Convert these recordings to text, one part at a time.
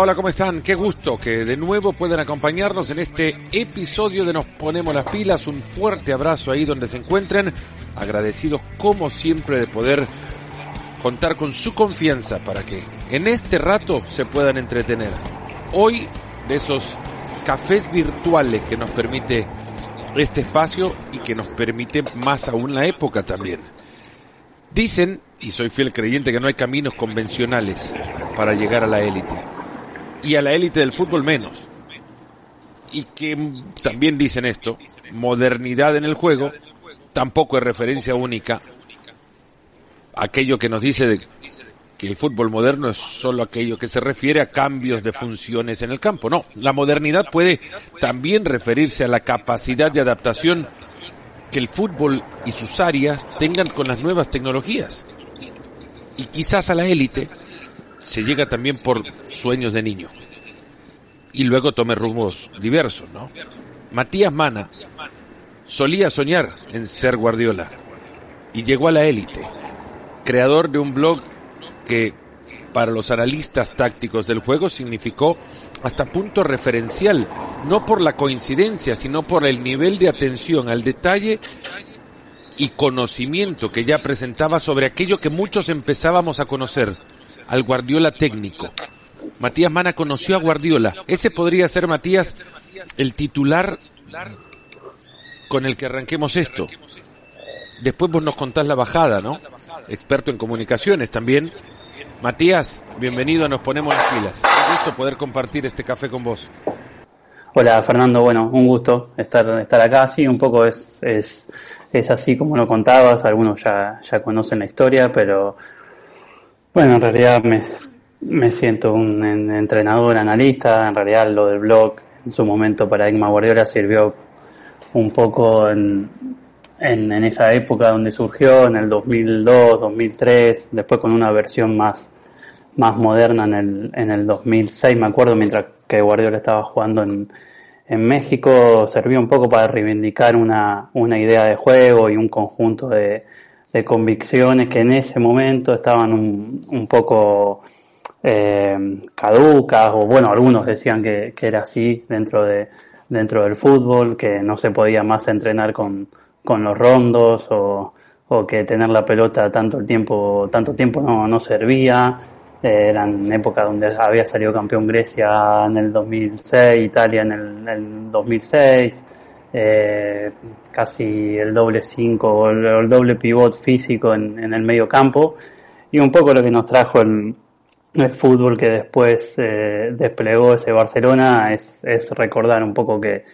Hola, ¿cómo están? Qué gusto que de nuevo puedan acompañarnos en este episodio de Nos Ponemos las Pilas. Un fuerte abrazo ahí donde se encuentren. Agradecidos como siempre de poder contar con su confianza para que en este rato se puedan entretener. Hoy de esos cafés virtuales que nos permite este espacio y que nos permite más aún la época también. Dicen, y soy fiel creyente, que no hay caminos convencionales para llegar a la élite. Y a la élite del fútbol menos. Y que también dicen esto, modernidad en el juego tampoco es referencia única. Aquello que nos dice de que el fútbol moderno es solo aquello que se refiere a cambios de funciones en el campo. No, la modernidad puede también referirse a la capacidad de adaptación que el fútbol y sus áreas tengan con las nuevas tecnologías. Y quizás a la élite se llega también por sueños de niño. Y luego tome rumbos diversos, ¿no? Matías Mana solía soñar en ser Guardiola y llegó a la élite, creador de un blog que para los analistas tácticos del juego significó hasta punto referencial, no por la coincidencia, sino por el nivel de atención al detalle y conocimiento que ya presentaba sobre aquello que muchos empezábamos a conocer, al Guardiola técnico. Matías Mana conoció a Guardiola. Ese podría ser, Matías, el titular con el que arranquemos esto. Después vos nos contás la bajada, ¿no? Experto en comunicaciones también. Matías, bienvenido a Nos Ponemos las Pilas. Un gusto poder compartir este café con vos. Hola Fernando, bueno, un gusto estar, estar acá. Sí, un poco es, es, es así como lo contabas, algunos ya, ya conocen la historia, pero bueno, en realidad me, me siento un entrenador, analista, en realidad lo del blog en su momento Paradigma Guardiola sirvió un poco en, en, esa época donde surgió, en el 2002, 2003, después con una versión más, más moderna en el, en el 2006, me acuerdo, mientras que Guardiola estaba jugando en, en México, servía un poco para reivindicar una, una idea de juego y un conjunto de, de convicciones que en ese momento estaban un, un poco eh, caducas, o bueno, algunos decían que, que era así dentro de dentro del fútbol, que no se podía más entrenar con, con los rondos o, o que tener la pelota tanto el tiempo tanto tiempo no, no servía. Eh, eran épocas donde había salido campeón Grecia en el 2006 Italia en el, 2006 eh, casi el doble 5 o el, doble pivot físico en, en, el medio campo. Y un poco lo que nos trajo el, el fútbol que después eh, desplegó ese Barcelona es, es recordar un poco que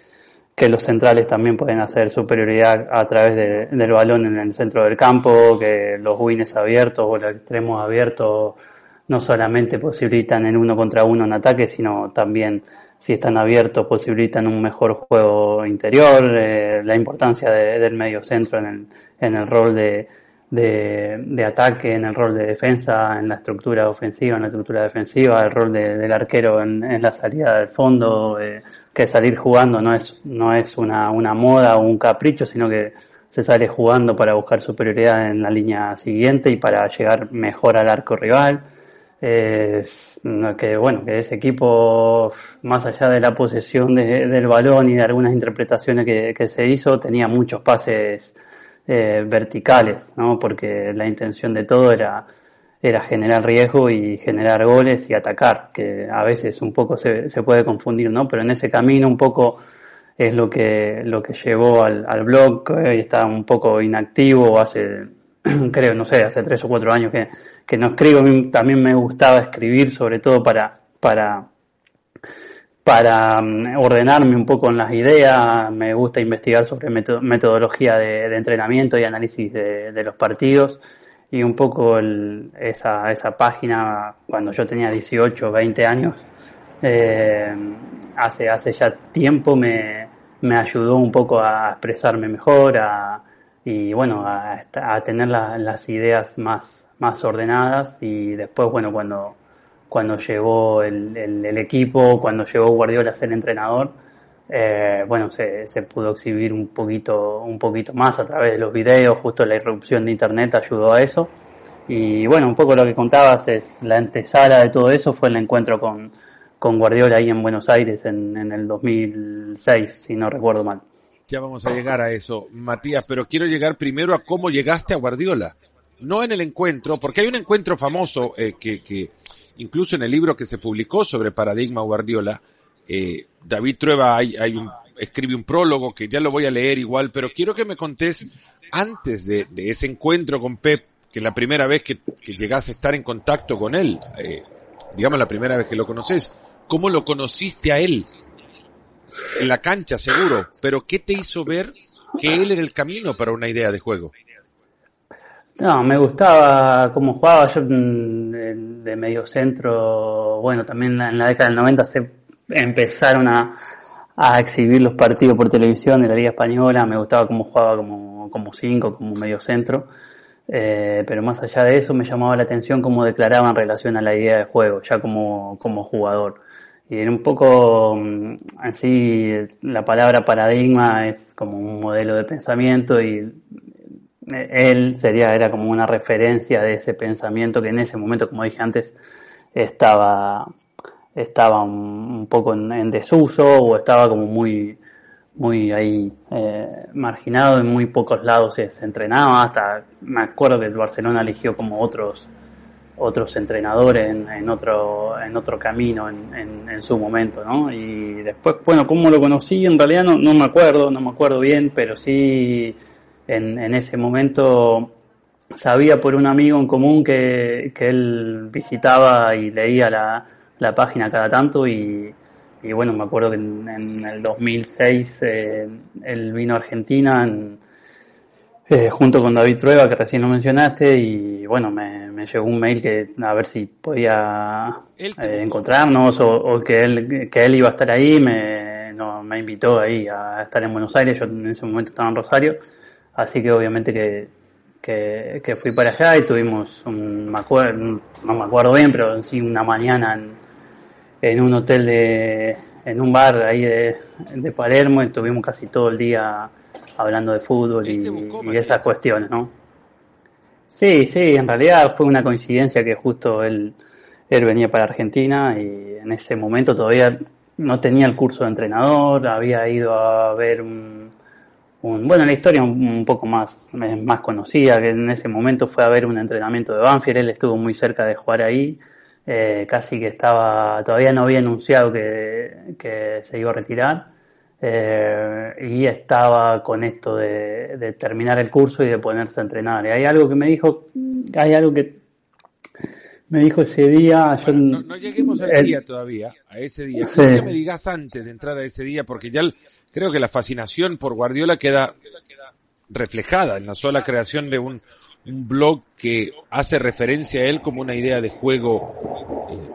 que los centrales también pueden hacer superioridad a través del balón en el centro del campo, que los wins abiertos o los extremos abiertos no solamente posibilitan en uno contra uno en ataque, sino también si están abiertos posibilitan un mejor juego interior, eh, la importancia del medio centro en el, en el rol de, de, ataque, en el rol de defensa, en la estructura ofensiva, en la estructura defensiva, el rol del arquero en, la salida del fondo, eh, que salir jugando no es, no es una, una moda o un capricho, sino que se sale jugando para buscar superioridad en la línea siguiente y para llegar mejor al arco rival. Eh, que bueno, que ese equipo, más allá de la posesión del balón y de algunas interpretaciones que, que se hizo, tenía muchos pases eh, verticales, ¿no? porque la intención de todo era, era generar riesgo y generar goles y atacar, que a veces un poco se, se puede confundir, ¿no? pero en ese camino un poco es lo que, lo que llevó al, al blog, hoy está un poco inactivo, hace, creo, no sé, hace tres o cuatro años que, que no escribo, también me gustaba escribir, sobre todo para, para para mm, ordenarme un poco en las ideas, me gusta investigar sobre metodología de, entrenamiento y análisis de, los partidos. Y un poco esa, esa página cuando yo tenía 18 o 20 años, eh, hace, hace ya tiempo me, me, ayudó un poco a expresarme mejor a, y bueno, a tener las ideas más, más ordenadas y después, bueno, cuando cuando llegó el, el, equipo, cuando llegó Guardiola a ser entrenador, eh, bueno, se, se, pudo exhibir un poquito, un poquito más a través de los videos, justo la irrupción de internet ayudó a eso. Y bueno, un poco lo que contabas es la antesala de todo eso fue el encuentro con, con Guardiola ahí en Buenos Aires en, en el 2006, si no recuerdo mal. Ya vamos a llegar a eso, Matías, pero quiero llegar primero a cómo llegaste a Guardiola. No en el encuentro, porque hay un encuentro famoso eh, que, que incluso en el libro que se publicó sobre Paradigma Guardiola, eh, David Trueba hay, hay un, escribe un prólogo que ya lo voy a leer igual, pero quiero que me contés antes de, de ese encuentro con Pep, que la primera vez que, que llegas a estar en contacto con él, eh, digamos la primera vez que lo conoces, ¿cómo lo conociste a él? En la cancha, seguro, pero ¿qué te hizo ver que él era el camino para una idea de juego? No, me gustaba cómo jugaba yo mm, de medio centro. Bueno, también en la década del 90 se empezaron a, exhibir los partidos por televisión de la Liga Española. Me gustaba cómo jugaba como, como cinco, como medio centro. Eh, pero más allá de eso me llamaba la atención cómo declaraba en relación a la idea de juego, ya como, como jugador. Y en un poco mm, así la palabra paradigma es como un modelo de pensamiento y él sería, era como una referencia de ese pensamiento que en ese momento, como dije antes, estaba, estaba un, poco en, desuso o estaba como muy, muy ahí eh, marginado, en muy pocos lados se, entrenaba, hasta me acuerdo que el Barcelona eligió como otros otros entrenadores en, en otro en otro camino en, en, en, su momento, ¿no? Y después, bueno, cómo lo conocí, en realidad no, no me acuerdo, no me acuerdo bien, pero sí en, en ese momento sabía por un amigo en común que, que él visitaba y leía la, la página cada tanto y, y, bueno, me acuerdo que en, en el 2006 eh, él vino a Argentina en, eh, junto con David Trueba, que recién lo mencionaste, y bueno, me, me llegó un mail que a ver si podía eh, encontrarnos o, o, que, él, que él iba a estar ahí, me, no, me invitó ahí a estar en Buenos Aires, yo en ese momento estaba en Rosario, Así que obviamente que, que, que, fui para allá y tuvimos, un, me acuerdo, no me acuerdo bien, pero sí una mañana en, en un hotel de, en un bar ahí de, de Palermo y estuvimos casi todo el día hablando de fútbol y, y esas cuestiones, ¿no? Sí, sí, en realidad fue una coincidencia que justo él, él venía para Argentina y en ese momento todavía no tenía el curso de entrenador, había ido a ver un, bueno, la historia un, poco más, más conocida, que en ese momento fue a ver un entrenamiento de Banfield, él estuvo muy cerca de jugar ahí, eh, casi que estaba, todavía no había anunciado que, que se iba a retirar, eh, y estaba con esto de, de, terminar el curso y de ponerse a entrenar. Y hay algo que me dijo, hay algo que me dijo ese día. Bueno, yo, no, no, lleguemos al el, día todavía, a ese día. Sí. que me digas antes de entrar a ese día, porque ya creo que la fascinación por Guardiola queda reflejada en la sola creación de un, un blog que hace referencia a él como una idea de juego eh,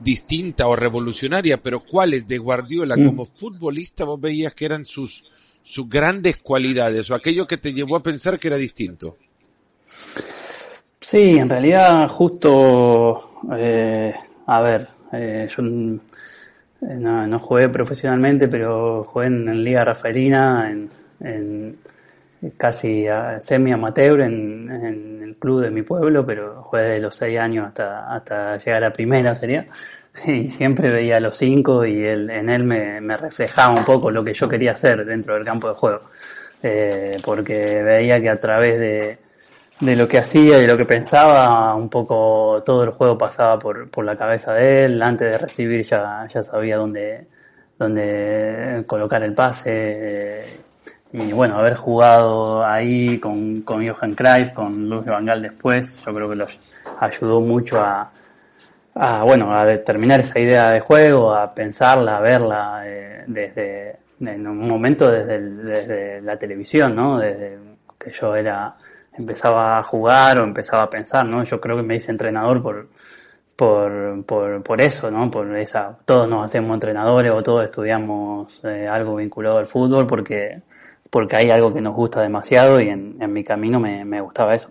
distinta o revolucionaria, pero cuáles de Guardiola mm. como futbolista vos veías que eran sus, sus grandes cualidades o aquello que te llevó a pensar que era distinto. Sí, en realidad justo, eh, a ver, eh, yo no, no, jugué profesionalmente, pero jugué en, en Liga Rafaelina, en, en casi semi amateur en, en, el club de mi pueblo, pero jugué de los seis años hasta, hasta llegar a primera sería. Y siempre veía a los cinco y él, en él me, me, reflejaba un poco lo que yo quería hacer dentro del campo de juego. Eh, porque veía que a través de, de lo que hacía y de lo que pensaba, un poco todo el juego pasaba por, por la cabeza de él. Antes de recibir ya, ya sabía dónde, dónde colocar el pase. Y bueno, haber jugado ahí con, con Johan Cruyff, con Luis Van Gaal después, yo creo que los ayudó mucho a, bueno, a determinar esa idea de juego, a pensarla, a verla eh, desde, en un momento desde, desde la televisión, ¿no? Desde que yo era, empezaba a jugar o empezaba a pensar, ¿no? Yo creo que me hice entrenador por, por, por, por eso, ¿no? Por esa, todos nos hacemos entrenadores o todos estudiamos eh, algo vinculado al fútbol porque, porque hay algo que nos gusta demasiado y en, en mi camino me, me, gustaba eso.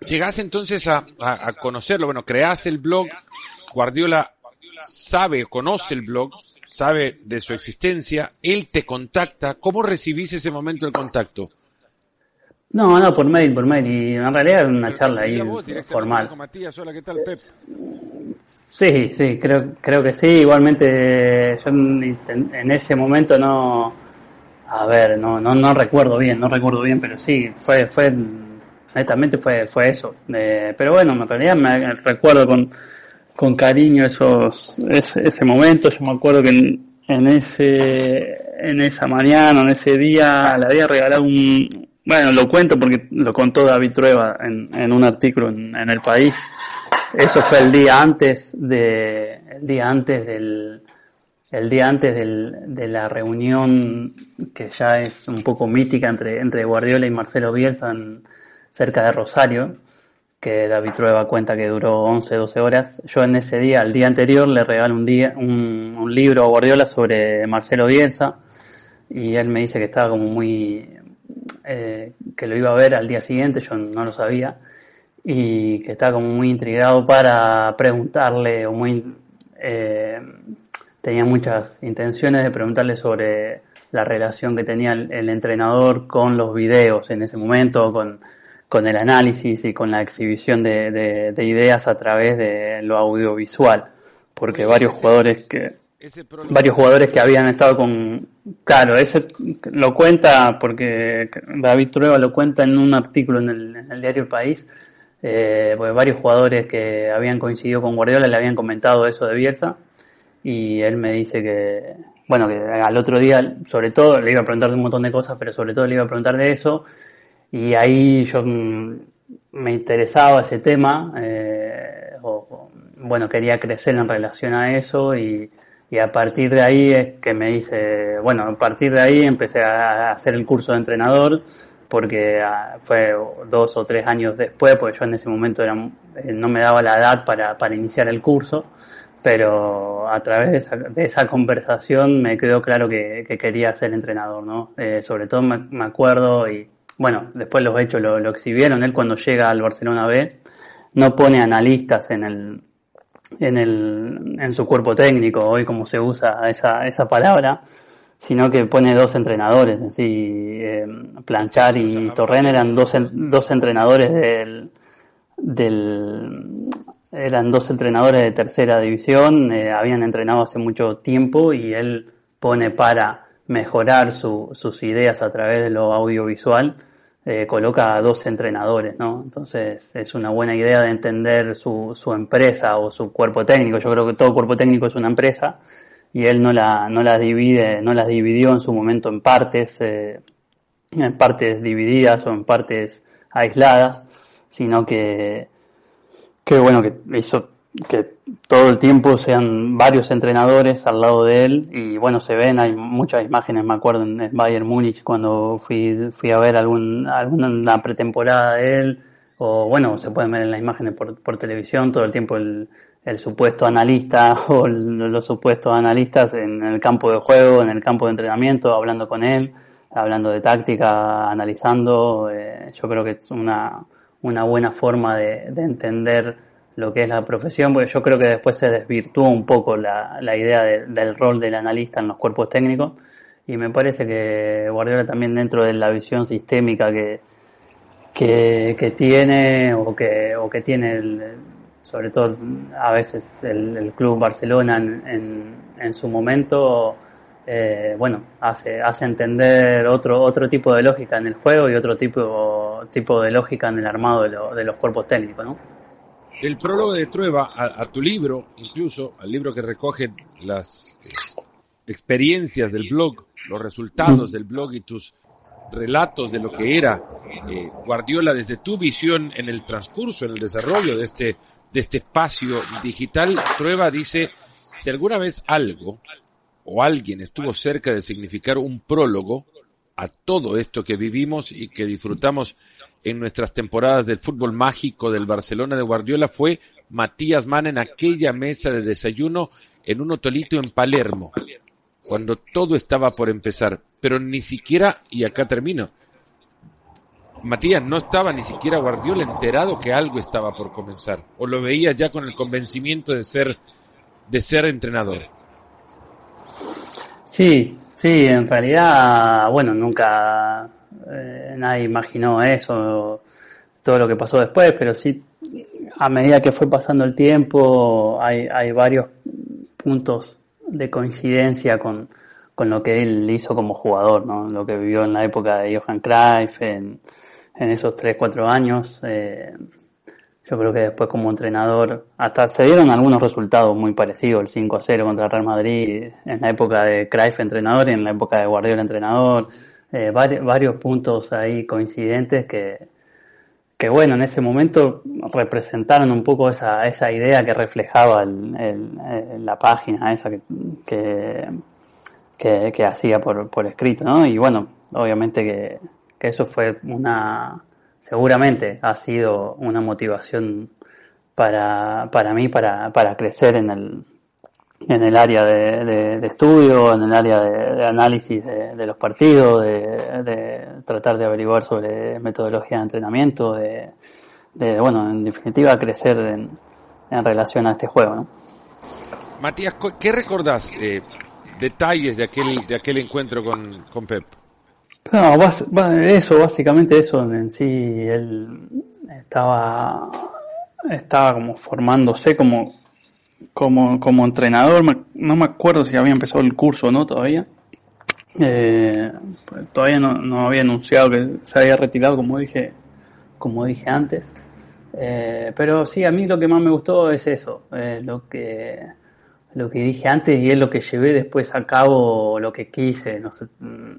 Llegás entonces a, a, conocerlo, bueno, creás el blog, Guardiola sabe, conoce el blog, sabe de su existencia, él te contacta, ¿cómo recibís ese momento del contacto? No, no, por mail, por mail. Y en realidad era una charla ahí formal. Matías, hola, ¿qué tal, Pep? Sí, sí, creo, creo que sí. Igualmente, yo en, ese momento no, a ver, no, no, no recuerdo bien, no recuerdo bien, pero sí, fue, fue, netamente fue, fue eso. Eh, pero bueno, en realidad me recuerdo con, con cariño esos, ese, ese momento. Yo me acuerdo que en, en ese, en esa mañana, en ese día, le había regalado un, bueno, lo cuento porque lo contó David Trueba en, en un artículo en, en el país eso fue el día antes de, el día antes del, el día antes del, de la reunión que ya es un poco mítica entre, entre Guardiola y Marcelo Bielsa en, cerca de Rosario, que David Trueba cuenta que duró 11, 12 horas. Yo en ese día, el día anterior, le regalé un, día, un, un libro a Guardiola sobre Marcelo Bielsa y él me dice que estaba como muy, eh, que lo iba a ver al día siguiente, yo no lo sabía y que está como muy intrigado para preguntarle o muy eh, tenía muchas intenciones de preguntarle sobre la relación que tenía el, entrenador con los videos en ese momento, con, con el análisis y con la exhibición de, de, ideas a través de lo audiovisual, porque varios jugadores que varios jugadores que habían estado con claro ese lo cuenta porque David Trueba lo cuenta en un artículo en el, diario El País eh, varios jugadores que habían coincidido con Guardiola le habían comentado eso de Bielsa y él me dice que, bueno, que al otro día, sobre todo, le iba a preguntar de un montón de cosas, pero sobre todo le iba a preguntar de eso y ahí yo me interesaba ese tema, eh, bueno, quería crecer en relación a eso y, y a partir de ahí es que me dice, bueno, a partir de ahí empecé a hacer el curso de entrenador porque ah, fue dos o tres años después, porque yo en ese momento era, eh, no me daba la edad para, para iniciar el curso, pero a través de esa, conversación me quedó claro que, que quería ser entrenador, ¿no? Eh, sobre todo me, acuerdo, y bueno, después los hechos lo, exhibieron, él cuando llega al Barcelona B no pone analistas en el, en el, en su cuerpo técnico, hoy como se usa esa, esa palabra, sino que pone dos entrenadores en sí. Eh, Planchar y Torren eran dos, dos entrenadores del, del, eran dos entrenadores de tercera división, eh, habían entrenado hace mucho tiempo y él pone para mejorar su, sus ideas a través de lo audiovisual, eh, coloca a dos entrenadores, ¿no? Entonces es una buena idea de entender su, su empresa o su cuerpo técnico. Yo creo que todo cuerpo técnico es una empresa y él no la, no divide, no las dividió en su momento en partes, eh, en partes divididas o en partes aisladas, sino que, que bueno, que hizo que todo el tiempo sean varios entrenadores al lado de él y bueno, se ven, hay muchas imágenes, me acuerdo en Bayern Múnich cuando fui, fui a ver algún, alguna pretemporada de él, o bueno, se pueden ver en las imágenes por, por televisión, todo el tiempo el, el supuesto analista o los supuestos analistas en el campo de juego, en el campo de entrenamiento, hablando con él, hablando de táctica, analizando. Eh, yo creo que es una, una buena forma de, de, entender lo que es la profesión, porque yo creo que después se desvirtuó un poco la, la idea de, del rol del analista en los cuerpos técnicos y me parece que Guardiola también dentro de la visión sistémica que, que, tiene o que, o que tiene el, sobre todo a veces el, club Barcelona en, en, su momento, eh, bueno, hace, hace entender otro, otro tipo de lógica en el juego y otro tipo, tipo de lógica en el armado de, de los cuerpos técnicos, ¿no? El prólogo de Trueba a, tu libro, incluso al libro que recoge las eh, experiencias del blog, los resultados del blog y tus relatos de lo que era eh, Guardiola desde tu visión en el transcurso, en el desarrollo de este de este espacio digital, Prueba dice, si alguna vez algo o alguien estuvo cerca de significar un prólogo a todo esto que vivimos y que disfrutamos en nuestras temporadas del fútbol mágico del Barcelona de Guardiola fue Matías Mann en aquella mesa de desayuno en un hotelito en Palermo, cuando todo estaba por empezar, pero ni siquiera, y acá termino, Matías, no estaba ni siquiera Guardiola enterado que algo estaba por comenzar, o lo veía ya con el convencimiento de ser, de ser entrenador. Sí, sí, en realidad, bueno, nunca eh, nadie imaginó eso, todo lo que pasó después, pero sí, a medida que fue pasando el tiempo, hay, hay varios puntos de coincidencia con, con, lo que él hizo como jugador, ¿no? lo que vivió en la época de Johan Cruyff, en, esos 3, 4 años. Eh, yo creo que después como entrenador, hasta se dieron algunos resultados muy parecidos, el 5 a 0 contra Real Madrid, en la época de Cruyff entrenador y en la época de Guardiola entrenador, eh, varios, puntos ahí coincidentes que, que bueno, en ese momento representaron un poco esa, esa idea que reflejaba el, la página esa que, que, que, hacía por, por, escrito, ¿no? Y bueno, obviamente que, que eso fue una, seguramente ha sido una motivación para, para mí, para, para crecer en el, en el área de, estudio, en el área de, análisis de, los partidos, de, tratar de averiguar sobre metodología de entrenamiento, de, bueno, en definitiva, crecer en, relación a este juego. ¿no? Matías, ¿qué recordás? Eh, detalles de aquel, de aquel encuentro con, con Pep. No, eso, básicamente eso en sí, él estaba, estaba como formándose como como, como entrenador, no me acuerdo si había empezado el curso o no todavía. Eh, pues, todavía no, no, había anunciado que se había retirado, como dije, como dije antes. Eh, pero sí, a mí lo que más me gustó es eso, eh, lo que lo que dije antes y es lo que llevé después a cabo, lo que quise no sé, mm,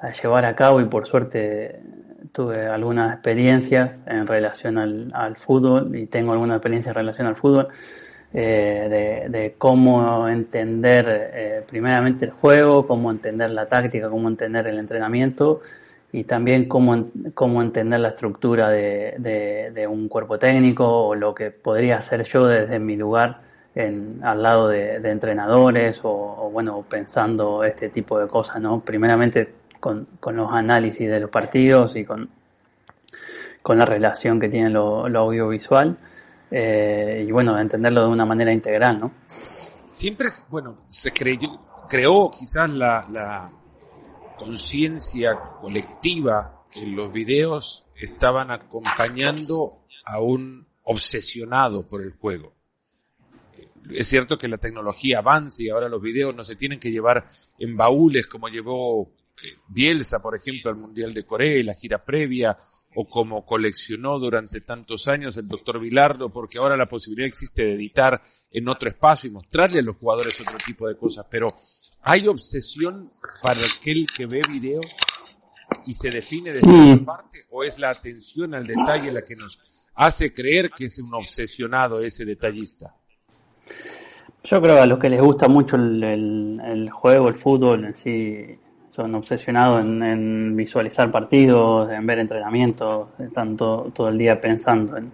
a llevar a cabo y por suerte tuve algunas experiencias en relación al, al fútbol y tengo alguna experiencia en relación al fútbol eh, de, cómo entender eh, primeramente el juego, cómo entender la táctica, cómo entender el entrenamiento y también cómo, cómo entender la estructura de, de, un cuerpo técnico o lo que podría hacer yo desde mi lugar en, al lado de, entrenadores o, bueno, pensando este tipo de cosas, ¿no? Primeramente con, con los análisis de los partidos y con, con la relación que tiene lo, lo audiovisual eh, y bueno, entenderlo de una manera integral, ¿no? Siempre, bueno, se creó quizás la, la conciencia colectiva que los videos estaban acompañando a un obsesionado por el juego. Es cierto que la tecnología avanza y ahora los videos no se tienen que llevar en baúles como llevó eh, Bielsa, por ejemplo, al Mundial de Corea y la gira previa, o como coleccionó durante tantos años el doctor Vilardo, porque ahora la posibilidad existe de editar en otro espacio y mostrarle a los jugadores otro tipo de cosas, pero ¿hay obsesión para aquel que ve videos y se define de esa parte o es la atención al detalle la que nos hace creer que es un obsesionado ese detallista? Yo creo que a los que les gusta mucho el, el juego, el fútbol en sí, son obsesionados en, visualizar partidos, en ver entrenamientos, están todo, el día pensando en,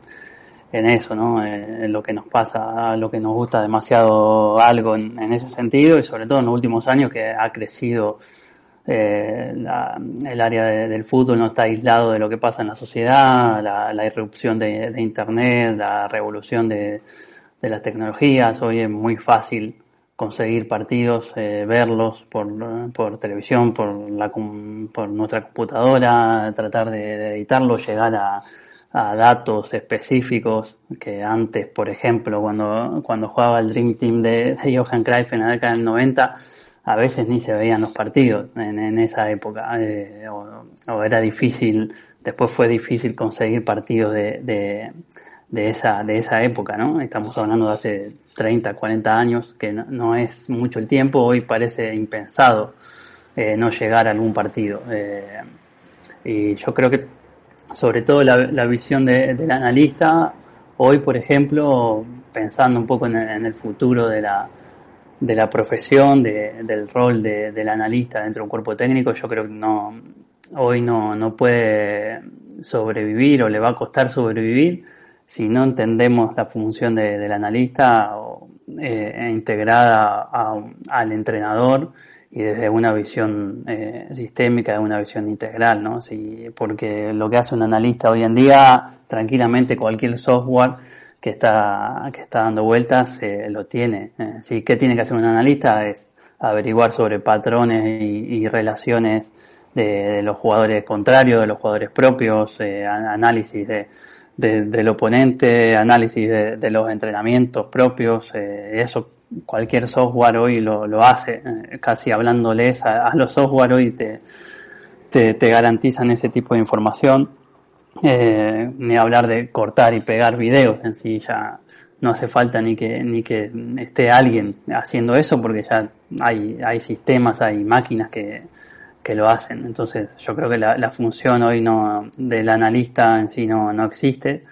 eso, ¿no? Eh, en lo que nos pasa, lo que nos gusta demasiado algo en, ese sentido y sobre todo en los últimos años que ha crecido eh, el área del fútbol, no está aislado de lo que pasa en la sociedad, la, irrupción de, Internet, la revolución de, de las tecnologías, hoy es muy fácil conseguir partidos, eh, verlos por, por, televisión, por, la, por nuestra computadora, tratar de, editarlos, llegar a, a, datos específicos que antes, por ejemplo, cuando, cuando jugaba el Dream Team de, Johan Cruyff en la década del 90, a veces ni se veían los partidos en, en esa época, eh, o, era difícil, después fue difícil conseguir partidos de, de, de, esa, de esa época, ¿no? Estamos hablando de hace 30, 40 años, que no, es mucho el tiempo, hoy parece impensado eh, no llegar a algún partido. Eh, y yo creo que sobre todo la, visión del analista, hoy por ejemplo, pensando un poco en el, futuro de la, de la profesión, del rol del analista dentro de un cuerpo técnico, yo creo que no, hoy no, no puede sobrevivir o le va a costar sobrevivir si no entendemos la función del analista eh, integrada al entrenador y desde una visión eh, sistémica, de una visión integral, ¿no? Si, porque lo que hace un analista hoy en día, tranquilamente cualquier software que está, que está dando vueltas eh, lo tiene. ¿sí? ¿Qué tiene que hacer un analista? Es averiguar sobre patrones y, relaciones de, de, los jugadores contrarios, de los jugadores propios, análisis de del oponente, análisis de, los entrenamientos propios, eh, eso cualquier software hoy lo, lo hace, eh, casi hablándoles a, los software hoy te, te, garantizan ese tipo de información. Eh, ni hablar de cortar y pegar videos en sí, ya no hace falta ni que, ni que esté alguien haciendo eso porque ya hay, hay sistemas, hay máquinas que, que lo hacen. Entonces yo creo que la, función hoy no del analista en sí no, no existe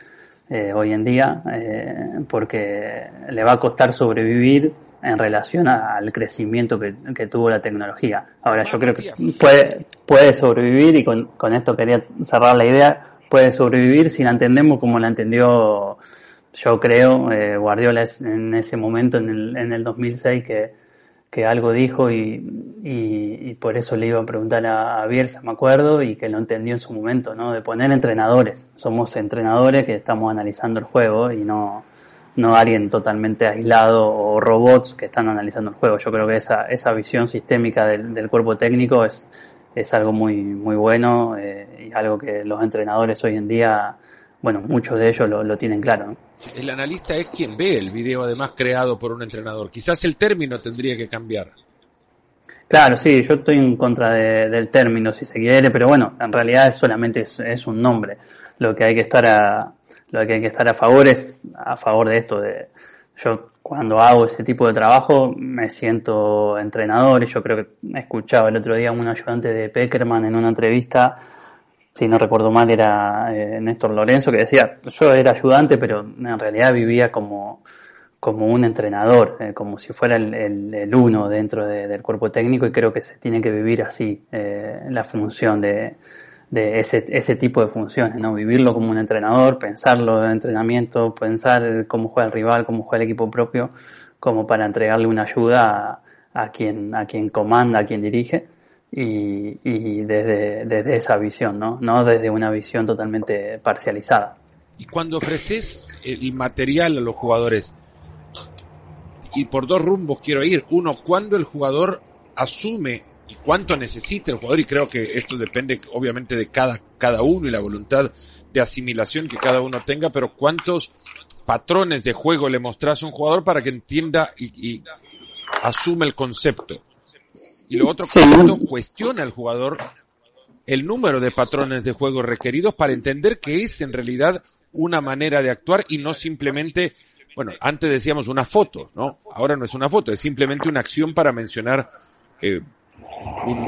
eh, hoy en día, eh, porque le va a costar sobrevivir en relación al crecimiento que, tuvo la tecnología. Ahora, yo creo que puede, puede sobrevivir, y con, con esto quería cerrar la idea, puede sobrevivir si la entendemos como la entendió, yo creo, eh, Guardiola en ese momento, en el, en el 2006, que que algo dijo y, y, por eso le iba a preguntar a, a, Bielsa, me acuerdo, y que lo entendió en su momento, ¿no? De poner entrenadores. Somos entrenadores que estamos analizando el juego y no, no alguien totalmente aislado o robots que están analizando el juego. Yo creo que esa, esa visión sistémica del, del cuerpo técnico es, es algo muy, muy bueno eh, y algo que los entrenadores hoy en día bueno, muchos de ellos lo, tienen claro. El analista es quien ve el video, además creado por un entrenador. Quizás el término tendría que cambiar. Claro, sí, yo estoy en contra del término, si se quiere, pero bueno, en realidad solamente es, un nombre. Lo que hay que estar a, lo que hay que estar a favor es a favor de esto. De, yo cuando hago ese tipo de trabajo me siento entrenador y yo creo que escuchaba el otro día un ayudante de Peckerman en una entrevista si no recuerdo mal, era eh, Néstor Lorenzo, que decía, yo era ayudante, pero en realidad vivía como, como un entrenador, eh, como si fuera el, el, uno dentro del cuerpo técnico y creo que se tiene que vivir así eh, la función de, de ese, ese tipo de funciones, ¿no? Vivirlo como un entrenador, pensarlo en entrenamiento, pensar cómo juega el rival, cómo juega el equipo propio, como para entregarle una ayuda a quien, a quien comanda, a quien dirige y, y desde, desde, esa visión, ¿no? No desde una visión totalmente parcializada. Y cuando ofreces el material a los jugadores, y por dos rumbos quiero ir. Uno, cuando el jugador asume y cuánto necesita el jugador, y creo que esto depende obviamente de cada, cada uno y la voluntad de asimilación que cada uno tenga, pero cuántos patrones de juego le mostras a un jugador para que entienda y, y asume el concepto. Y lo otro, cuestiona al jugador el número de patrones de juego requeridos para entender que es en realidad una manera de actuar y no simplemente, bueno, antes decíamos una foto, ¿no? Ahora no es una foto, es simplemente una acción para mencionar, eh, un,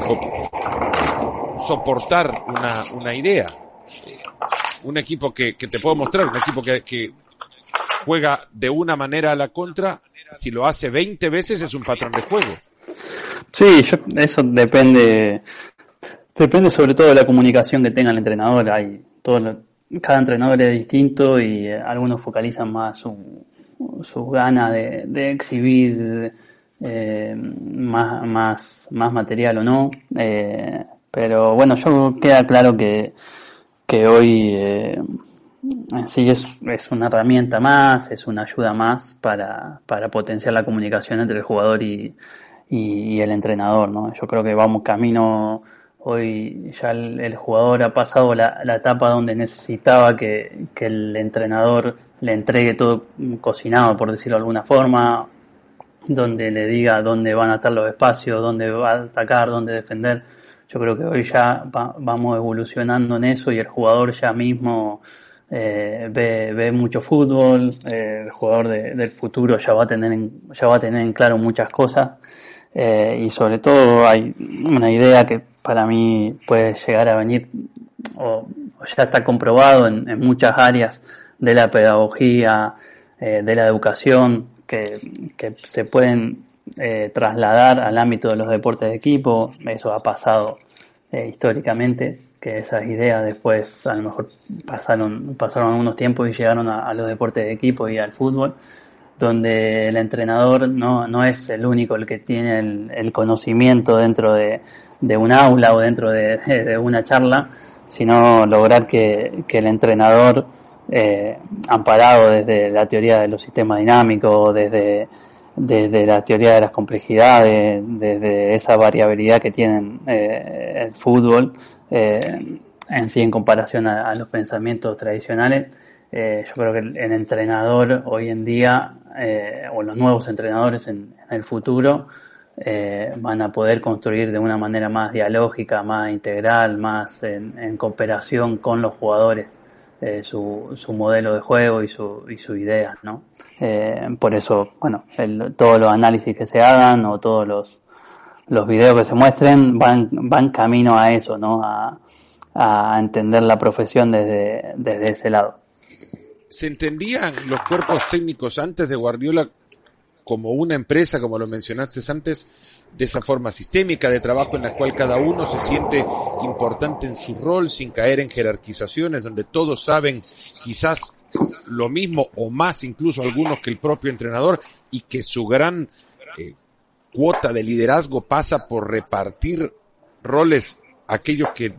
soportar una, una idea. Un equipo que, que te puedo mostrar, un equipo que, que juega de una manera a la contra, si lo hace 20 veces es un patrón de juego. Sí, eso depende, depende sobre todo de la comunicación que tenga el entrenador. Hay todo cada entrenador es distinto y eh, algunos focalizan más su, su gana de, de exhibir eh, más, más, más material o no. Eh, pero bueno, yo queda claro que, que hoy eh, sí es, es una herramienta más, es una ayuda más para, para potenciar la comunicación entre el jugador y, y, el entrenador, ¿no? Yo creo que vamos camino, hoy ya el, jugador ha pasado la, la, etapa donde necesitaba que, que el entrenador le entregue todo cocinado, por decirlo de alguna forma, donde le diga dónde van a estar los espacios, dónde va a atacar, dónde defender. Yo creo que hoy ya vamos evolucionando en eso y el jugador ya mismo eh, ve, ve, mucho fútbol, eh, el jugador de, del futuro ya va a tener en, ya va a tener en claro muchas cosas eh, y sobre todo hay una idea que para mí puede llegar a venir o, ya está comprobado en, muchas áreas de la pedagogía, eh, de la educación, que, se pueden eh, trasladar al ámbito de los deportes de equipo. Eso ha pasado eh, históricamente, que esas ideas después a lo mejor pasaron, pasaron unos tiempos y llegaron a los deportes de equipo y al fútbol donde el entrenador no, no es el único el que tiene el, conocimiento dentro de, un aula o dentro de, una charla, sino lograr que, que el entrenador, eh, amparado desde la teoría de los sistemas dinámicos, desde, desde la teoría de las complejidades, desde esa variabilidad que tiene eh, el fútbol, eh, en sí en comparación a, a los pensamientos tradicionales, eh, yo creo que el, entrenador hoy en día, eh, o los nuevos entrenadores en, el futuro, eh, van a poder construir de una manera más dialógica, más integral, más en, cooperación con los jugadores. su, su modelo de juego y su, y su idea, ¿no? por eso, bueno, todos los análisis que se hagan o todos los, los videos que se muestren van, van camino a eso, ¿no? A, a entender la profesión desde, desde ese lado. ¿Se entendían los cuerpos técnicos antes de Guardiola como una empresa, como lo mencionaste antes, de esa forma sistémica de trabajo en la cual cada uno se siente importante en su rol sin caer en jerarquizaciones, donde todos saben quizás lo mismo o más incluso algunos que el propio entrenador y que su gran eh, cuota de liderazgo pasa por repartir roles a aquellos que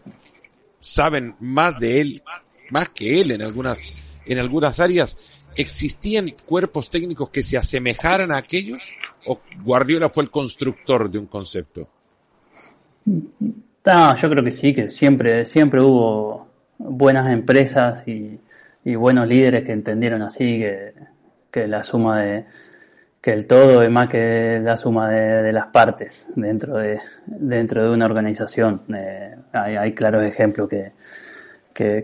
saben más de él, más que él en algunas, en algunas áreas. ¿Existían cuerpos técnicos que se asemejaran a aquellos? ¿O Guardiola fue el constructor de un concepto? No, yo creo que sí, que siempre, siempre hubo buenas empresas y, buenos líderes que entendieron así que la suma de, que el todo es más que la suma de, las partes dentro de, dentro de una organización. Eh, hay, claros ejemplos que,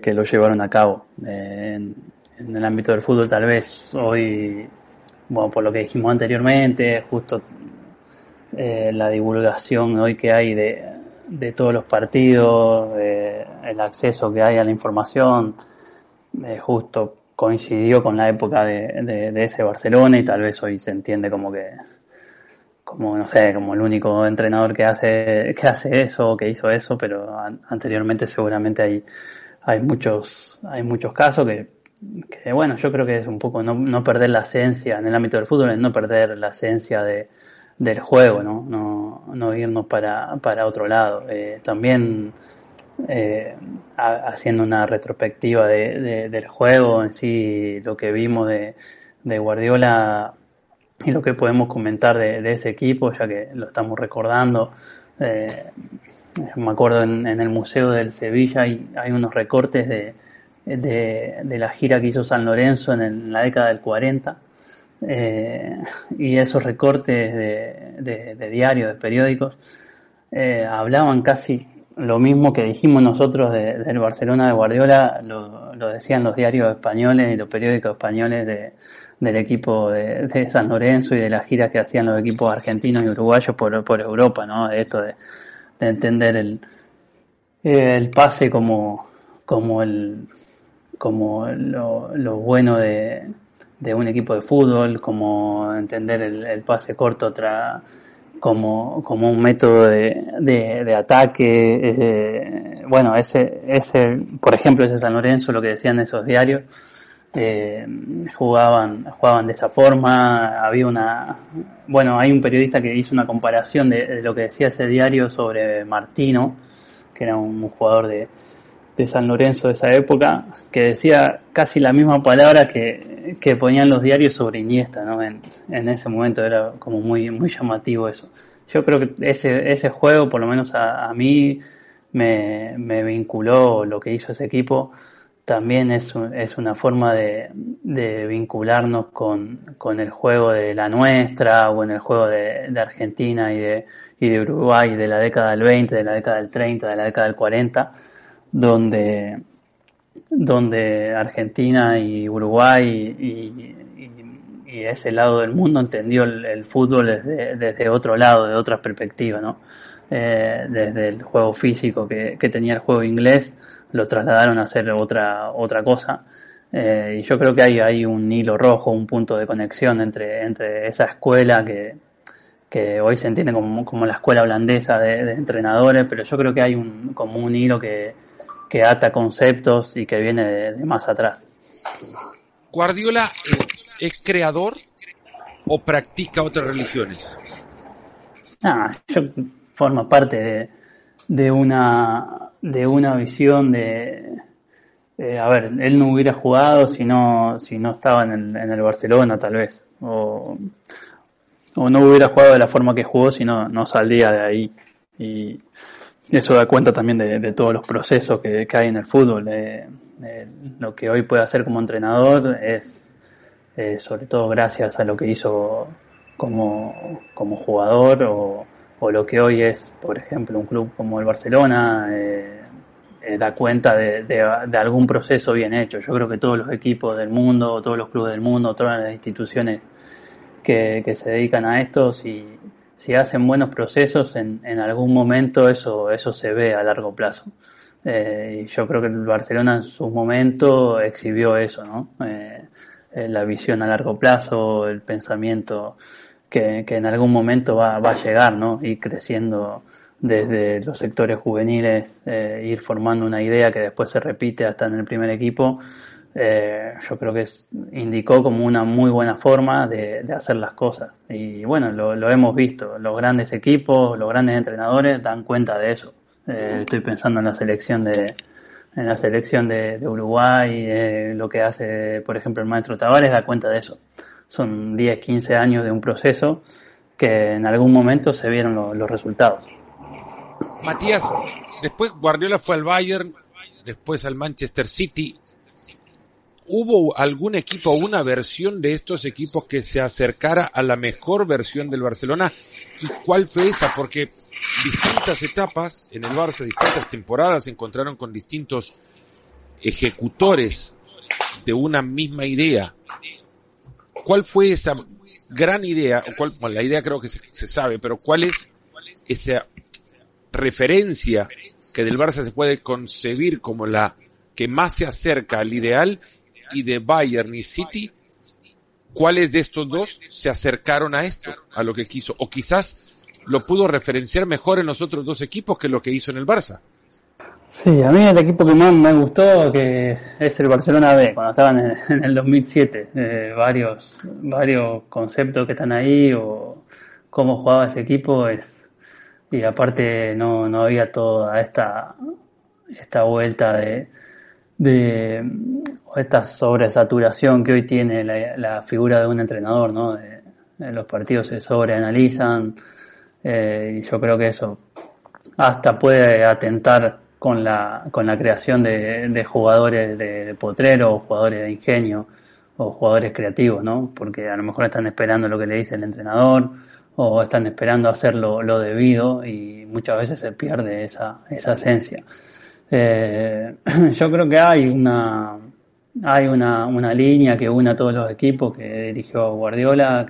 que, lo llevaron a cabo. Eh, en, el ámbito del fútbol tal vez hoy, bueno, por lo que dijimos anteriormente, justo eh, la divulgación hoy que hay de, de todos los partidos, el acceso que hay a la información, justo coincidió con la época de, de, ese Barcelona y tal vez hoy se entiende como que como no sé como el único entrenador que hace que hace eso que hizo eso pero anteriormente seguramente hay hay muchos hay muchos casos que, que bueno yo creo que es un poco no, no perder la esencia en el ámbito del fútbol es no perder la esencia de, del juego no no, no irnos para para otro lado eh, también eh, haciendo una retrospectiva de, del juego en sí, lo que vimos de, Guardiola y lo que podemos comentar de, ese equipo, ya que lo estamos recordando. Eh, me acuerdo en, el Museo del Sevilla hay, unos recortes de, de, la gira que hizo San Lorenzo en, la década del 40. Eh, y esos recortes de, de diarios, de periódicos, hablaban casi lo mismo que dijimos nosotros del Barcelona de Guardiola, lo, decían los diarios españoles y los periódicos españoles de, del equipo de, San Lorenzo y de las giras que hacían los equipos argentinos y uruguayos por, por Europa, ¿no? De esto de, entender el, el pase como, como el como lo, lo bueno de, de un equipo de fútbol, como entender el, el pase corto otra como, como un método de, de, ataque. Bueno, ese, ese, por ejemplo, ese San Lorenzo, lo que decían esos diarios, eh, jugaban, jugaban de esa forma. Había una, bueno, hay un periodista que hizo una comparación de, lo que decía ese diario sobre Martino, que era un jugador de, de San Lorenzo de esa época, que decía casi la misma palabra que, que ponían los diarios sobre Iniesta, ¿no? En, en, ese momento era como muy, muy llamativo eso. Yo creo que ese, ese juego, por lo menos a, a mí, me, me, vinculó lo que hizo ese equipo. También es, es una forma de, de vincularnos con, con, el juego de la nuestra o en el juego de, de Argentina y de, y de Uruguay de la década del 20, de la década del 30, de la década del 40 donde, donde Argentina y Uruguay y, ese lado del mundo entendió el, fútbol desde, otro lado, de otra perspectiva, ¿no? Eh, desde el juego físico que, tenía el juego inglés, lo trasladaron a hacer otra, otra cosa. Eh, y yo creo que hay, hay un hilo rojo, un punto de conexión entre, entre esa escuela que, que hoy se entiende como, como la escuela holandesa de, de, entrenadores, pero yo creo que hay un, como un hilo que, que ata conceptos y que viene de, más atrás. ¿Guardiola eh, es creador o practica otras religiones? Ah, yo forma parte de, de, una de una visión de eh, a ver, él no hubiera jugado si no, si no estaba en el, en el Barcelona tal vez o, o no hubiera jugado de la forma que jugó si no, no saldría de ahí y eso da cuenta también de, todos los procesos que, hay en el fútbol. lo que hoy puede hacer como entrenador es, sobre todo gracias a lo que hizo como, como jugador o, o, lo que hoy es, por ejemplo, un club como el Barcelona. Eh, eh, da cuenta de, algún proceso bien hecho. Yo creo que todos los equipos del mundo, todos los clubes del mundo, todas las instituciones que, se dedican a esto, si, si hacen buenos procesos, en, en, algún momento eso, eso se ve a largo plazo. Eh, y yo creo que el Barcelona en su momento exhibió eso, ¿no? Eh, la visión a largo plazo, el pensamiento que, que en algún momento va, va a llegar, ¿no? Y creciendo desde los sectores juveniles, eh, ir formando una idea que después se repite hasta en el primer equipo, eh, yo creo que indicó como una muy buena forma de, hacer las cosas. Y bueno, lo, hemos visto, los grandes equipos, los grandes entrenadores dan cuenta de eso. Eh, estoy pensando en la selección de en la selección de, Uruguay, lo que hace, por ejemplo, el maestro Tavares da cuenta de eso. Son 10, 15 años de un proceso que en algún momento se vieron los resultados. Matías, después Guardiola fue al Bayern, después al Manchester City. ¿Hubo algún equipo, una versión de estos equipos que se acercara a la mejor versión del Barcelona? ¿Y cuál fue esa? Porque distintas etapas en el Barça, distintas temporadas se encontraron con distintos ejecutores de una misma idea. ¿Cuál fue esa gran idea? O cuál, la idea creo que se, se sabe, pero ¿cuál es esa referencia que del Barça se puede concebir como la que más se acerca al ideal y de Bayern y City, ¿cuáles de estos dos se acercaron a esto, a lo que quiso? O quizás lo pudo referenciar mejor en los otros dos equipos que lo que hizo en el Barça. Sí, a mí el equipo que más me gustó que es el Barcelona B, cuando estaban en, el 2007. Eh, varios, varios conceptos que están ahí o cómo jugaba ese equipo es y aparte no, no había toda esta, esta vuelta de, de esta sobresaturación que hoy tiene la, figura de un entrenador, ¿no? los partidos se sobreanalizan eh, y yo creo que eso hasta puede atentar con la, con la creación de, de jugadores de, de, potrero o jugadores de ingenio o jugadores creativos, ¿no? Porque a lo mejor están esperando lo que le dice el entrenador o están esperando hacer lo, debido y muchas veces se pierde esa, esa esencia. Eh, yo creo que hay una hay una, una, línea que une a todos los equipos que dirigió Guardiola,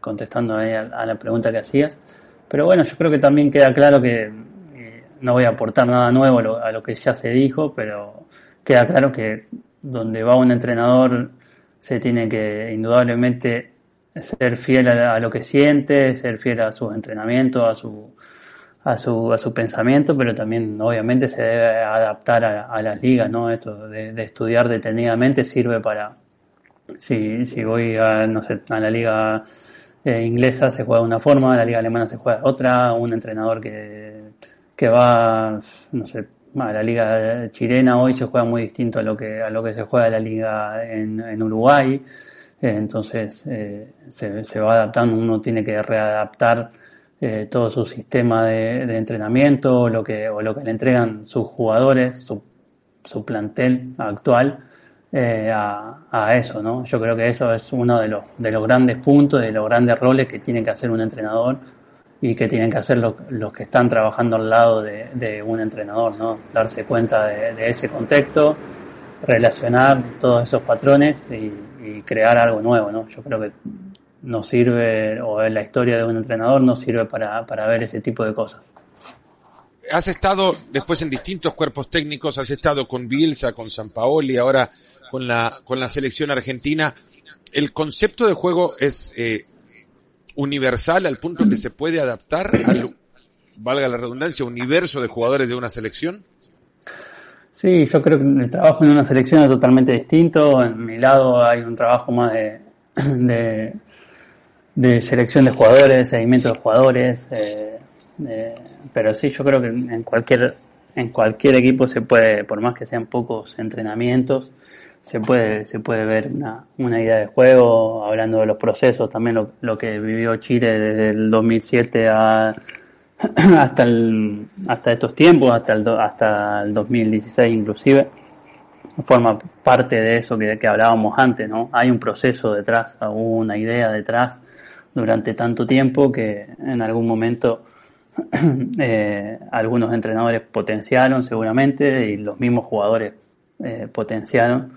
contestando a, la pregunta que hacías. Pero bueno, yo creo que también queda claro que eh, no voy a aportar nada nuevo a lo que ya se dijo, pero queda claro que donde va un entrenador se tiene que indudablemente ser fiel a, lo que siente, ser fiel a sus entrenamientos, a su, a su, a su pensamiento, pero también obviamente se debe adaptar a, las ligas, ¿no? Esto de, estudiar detenidamente sirve para, si, si voy a, no sé, a la liga eh, inglesa se juega de una forma, a la liga alemana se juega de otra, un entrenador que, que va, no sé, a la liga chilena hoy se juega muy distinto a lo que, a lo que se juega la liga en, en Uruguay. Eh, entonces eh, se, va adaptando, uno tiene que readaptar eh, todo su sistema de, entrenamiento lo que, o lo que le entregan sus jugadores, su, su plantel actual a, eso. ¿no? Yo creo que eso es uno de los, de los grandes puntos, de los grandes roles que tiene que hacer un entrenador y que tienen que hacer los, que están trabajando al lado de, un entrenador, ¿no? darse cuenta de, de ese contexto, relacionar todos esos patrones y, crear algo nuevo, ¿no? Yo creo que no sirve, o en la historia de un entrenador no sirve para, para ver ese tipo de cosas. Has estado después en distintos cuerpos técnicos, has estado con Bielsa, con San Paoli, ahora con la, con la selección argentina. ¿El concepto de juego es eh, universal al punto que se puede adaptar al, valga la redundancia, universo de jugadores de una selección? Sí, yo creo que el trabajo en una selección es totalmente distinto. En mi lado hay un trabajo más de, de, selección de jugadores, seguimiento de jugadores. Eh, pero sí, yo creo que en cualquier, en cualquier equipo se puede, por más que sean pocos entrenamientos, se puede, se puede ver una, una idea de juego, hablando de los procesos, también lo, lo que vivió Chile desde el 2007 a hasta el, hasta estos tiempos, hasta el, hasta el 2016 inclusive, forma parte de eso que, hablábamos antes, ¿no? Hay un proceso detrás, una idea detrás durante tanto tiempo que en algún momento eh, algunos entrenadores potenciaron seguramente y los mismos jugadores eh, potenciaron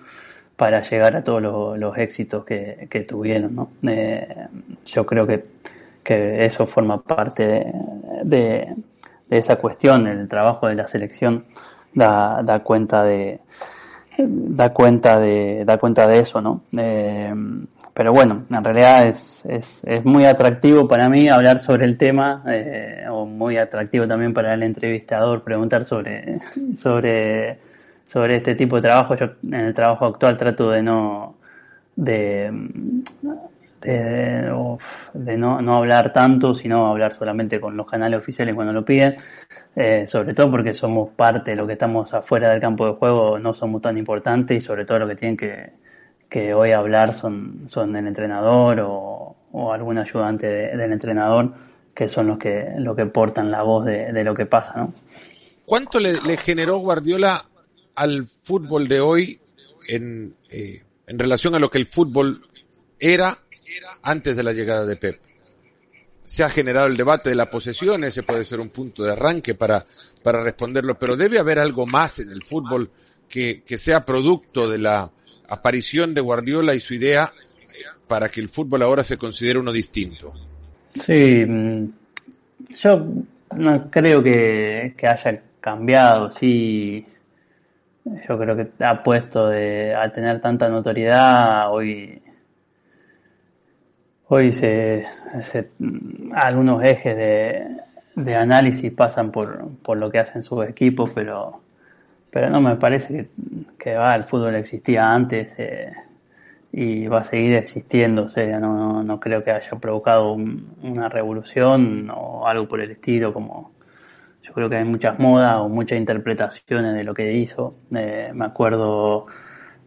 para llegar a todos los, éxitos que, tuvieron. ¿no? Eh, yo creo que, que, eso forma parte de, esa cuestión, el trabajo de la selección da, da cuenta de da cuenta de da cuenta de eso, ¿no? pero bueno, en realidad es, es, es, muy atractivo para mí hablar sobre el tema, eh, o muy atractivo también para el entrevistador preguntar sobre, sobre, sobre este tipo de trabajo. Yo en el trabajo actual trato de no, de, de, no, no, hablar tanto, sino hablar solamente con los canales oficiales cuando lo piden, eh, sobre todo porque somos parte de lo que estamos afuera del campo de juego, no somos tan importantes y sobre todo lo que tienen que que hoy hablar son, son el entrenador o, algún ayudante del entrenador, que son los que, lo que portan la voz de, lo que pasa, ¿no? ¿Cuánto le, generó Guardiola al fútbol de hoy en, eh, en relación a lo que el fútbol era antes de la llegada de Pep? se ha generado el debate de la posesión, ese puede ser un punto de arranque para, para responderlo, pero debe haber algo más en el fútbol que, que sea producto de la, aparición de Guardiola y su idea para que el fútbol ahora se considere uno distinto? Sí, mm, yo no creo que, haya cambiado, sí, yo creo que ha puesto de, a tener tanta notoriedad hoy hoy se, algunos ejes de, análisis pasan por, por lo que hacen sus equipos, pero pero no me parece que, va, el fútbol existía antes eh, y va a seguir existiendo, o sea, no, no creo que haya provocado una revolución o algo por el estilo, como yo creo que hay muchas modas o muchas interpretaciones de lo que hizo, eh, me acuerdo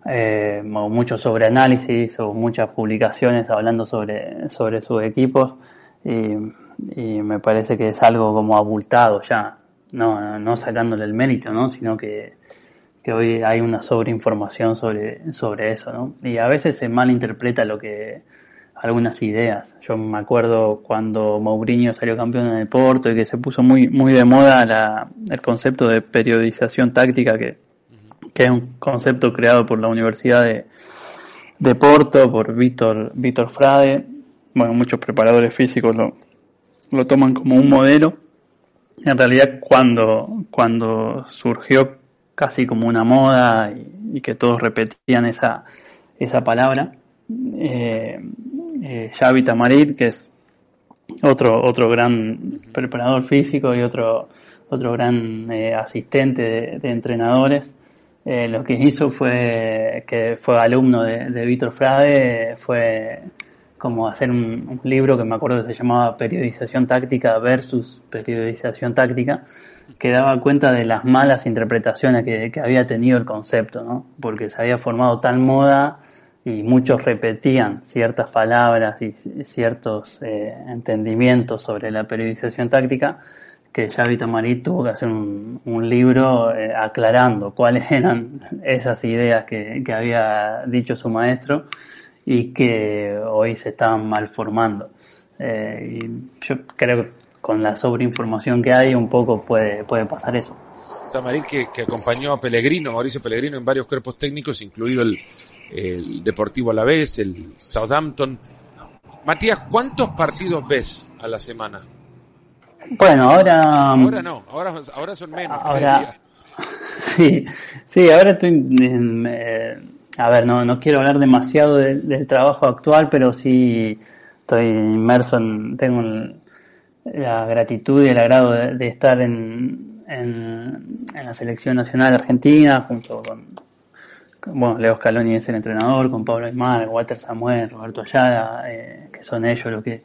eh, mucho sobre análisis o muchas publicaciones hablando sobre, sobre sus equipos y, me parece que es algo como abultado ya, no, no sacándole el mérito, ¿no? sino que, hoy hay una sobreinformación sobre, sobre eso, ¿no? Y a veces se malinterpreta lo que algunas ideas. Yo me acuerdo cuando Mourinho salió campeón en el Porto y que se puso muy, muy de moda el concepto de periodización táctica, que, que es un concepto creado por la Universidad de, de Porto, por Víctor, Víctor Frade. Bueno, muchos preparadores físicos lo, lo toman como un modelo en realidad cuando, cuando surgió casi como una moda y, que todos repetían esa, esa palabra, eh, eh, Tamarit, que es otro, otro gran preparador físico y otro, otro gran eh, asistente de, entrenadores, eh, lo que hizo fue que fue alumno de, de Víctor Frade, fue como hacer un, libro que me acuerdo que se llamaba Periodización Táctica versus Periodización Táctica, que daba cuenta de las malas interpretaciones que, había tenido el concepto, ¿no? porque se había formado tal moda y muchos repetían ciertas palabras y ciertos eh, entendimientos sobre la periodización táctica que Xavi Tamarit tuvo que hacer un, libro eh, aclarando cuáles eran esas ideas que, que había dicho su maestro y que hoy se están malformando. Eh, y yo creo que con la sobreinformación que hay un poco puede, puede pasar eso. Tamarín que, que acompañó a Pellegrino, Mauricio Pellegrino en varios cuerpos técnicos, incluido el, el Deportivo Alavés, el Southampton. Matías, ¿cuántos partidos ves a la semana? Bueno, ahora... Ahora no, ahora, ahora son menos. Ahora, sí, sí, ahora estoy eh, a ver, no, no quiero hablar demasiado del trabajo actual, pero sí estoy inmerso en, tengo la gratitud y el agrado de, estar en, en, la selección nacional argentina, junto con, bueno, Leo Scaloni es el entrenador, con Pablo Aymar, Walter Samuel, Roberto Ayala, eh, que son ellos los que,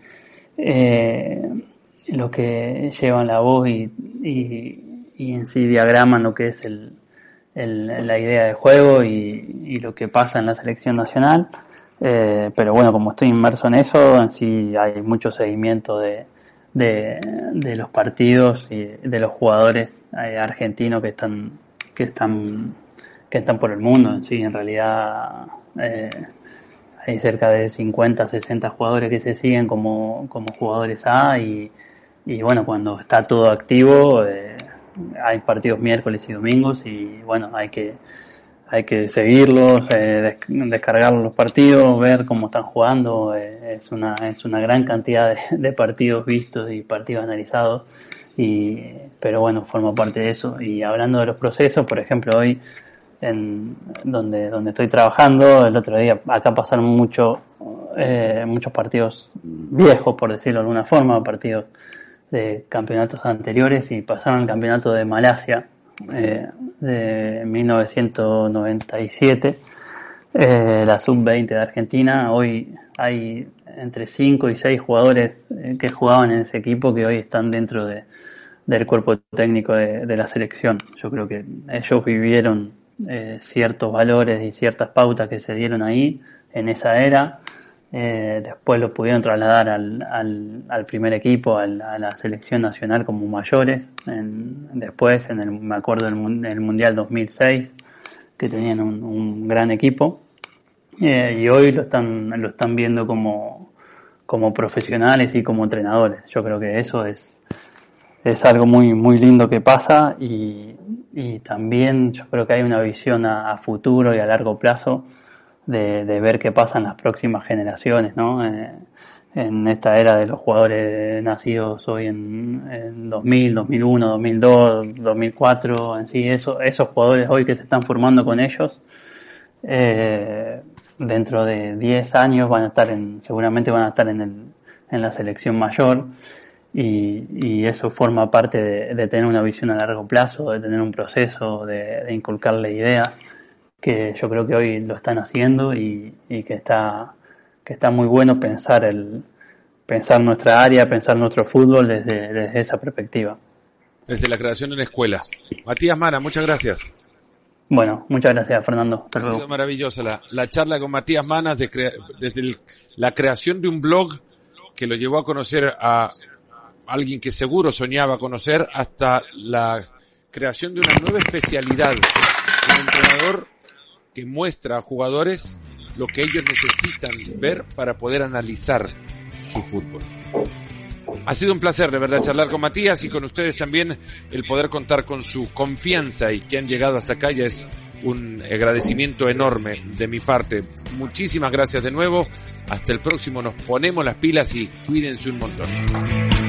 eh, lo que llevan la voz y, y, y en sí diagraman lo que es el, la idea de juego y, lo que pasa en la selección nacional. Eh, pero bueno, como estoy inmerso en eso, en sí hay mucho seguimiento de, de, de los partidos y de los jugadores eh, argentinos que están que están que están por el mundo. Sí, en realidad eh, hay cerca de 50, 60 jugadores que se siguen como, como jugadores A y, y bueno, cuando está todo activo eh, hay partidos miércoles y domingos y bueno, hay que hay que seguirlos, eh, descargar los partidos, ver cómo están jugando. Eh, es una es una gran cantidad de, partidos vistos y partidos analizados. Y, pero bueno, forma parte de eso. Y hablando de los procesos, por ejemplo, hoy en donde donde estoy trabajando, el otro día acá pasaron mucho, eh, muchos partidos viejos, por decirlo de alguna forma, partidos de campeonatos anteriores y pasaron al campeonato de Malasia eh, de 1997, eh, la sub-20 de Argentina. Hoy hay entre 5 y 6 jugadores eh, que jugaban en ese equipo que hoy están dentro de, del cuerpo técnico de, la selección. Yo creo que ellos vivieron eh, ciertos valores y ciertas pautas que se dieron ahí en esa era eh, después lo pudieron trasladar al, al, primer equipo, a la selección nacional como mayores. después, en el, me acuerdo, en el Mundial 2006, que tenían un, gran equipo. Eh, y hoy lo están, lo están viendo como, como profesionales y como entrenadores. Yo creo que eso es, es algo muy, muy lindo que pasa y, y también yo creo que hay una visión a futuro y a largo plazo de, ver qué pasa en las próximas generaciones, ¿no? Eh, en esta era de los jugadores nacidos hoy en, en, 2000, 2001, 2002, 2004, en sí, eso, esos jugadores hoy que se están formando con ellos, eh, dentro de 10 años van a estar en, seguramente van a estar en, el, en la selección mayor y, y eso forma parte de, de, tener una visión a largo plazo, de tener un proceso, de, de inculcarle ideas que yo creo que hoy lo están haciendo y, que está que está muy bueno pensar el pensar nuestra área, pensar nuestro fútbol desde, desde esa perspectiva. Desde la creación de una escuela. Matías Mara, muchas gracias. Bueno, muchas gracias, Fernando. ha sido maravillosa la, la, charla con Matías Manas desde la creación de un blog que lo llevó a conocer a alguien que seguro soñaba conocer hasta la creación de una nueva especialidad. Un entrenador muestra a jugadores lo que ellos necesitan ver para poder analizar su fútbol. Ha sido un placer de verdad charlar con Matías y con ustedes también el poder contar con su confianza y que han llegado hasta acá ya es un agradecimiento enorme de mi parte. Muchísimas gracias de nuevo. Hasta el próximo nos ponemos las pilas y cuídense un montón.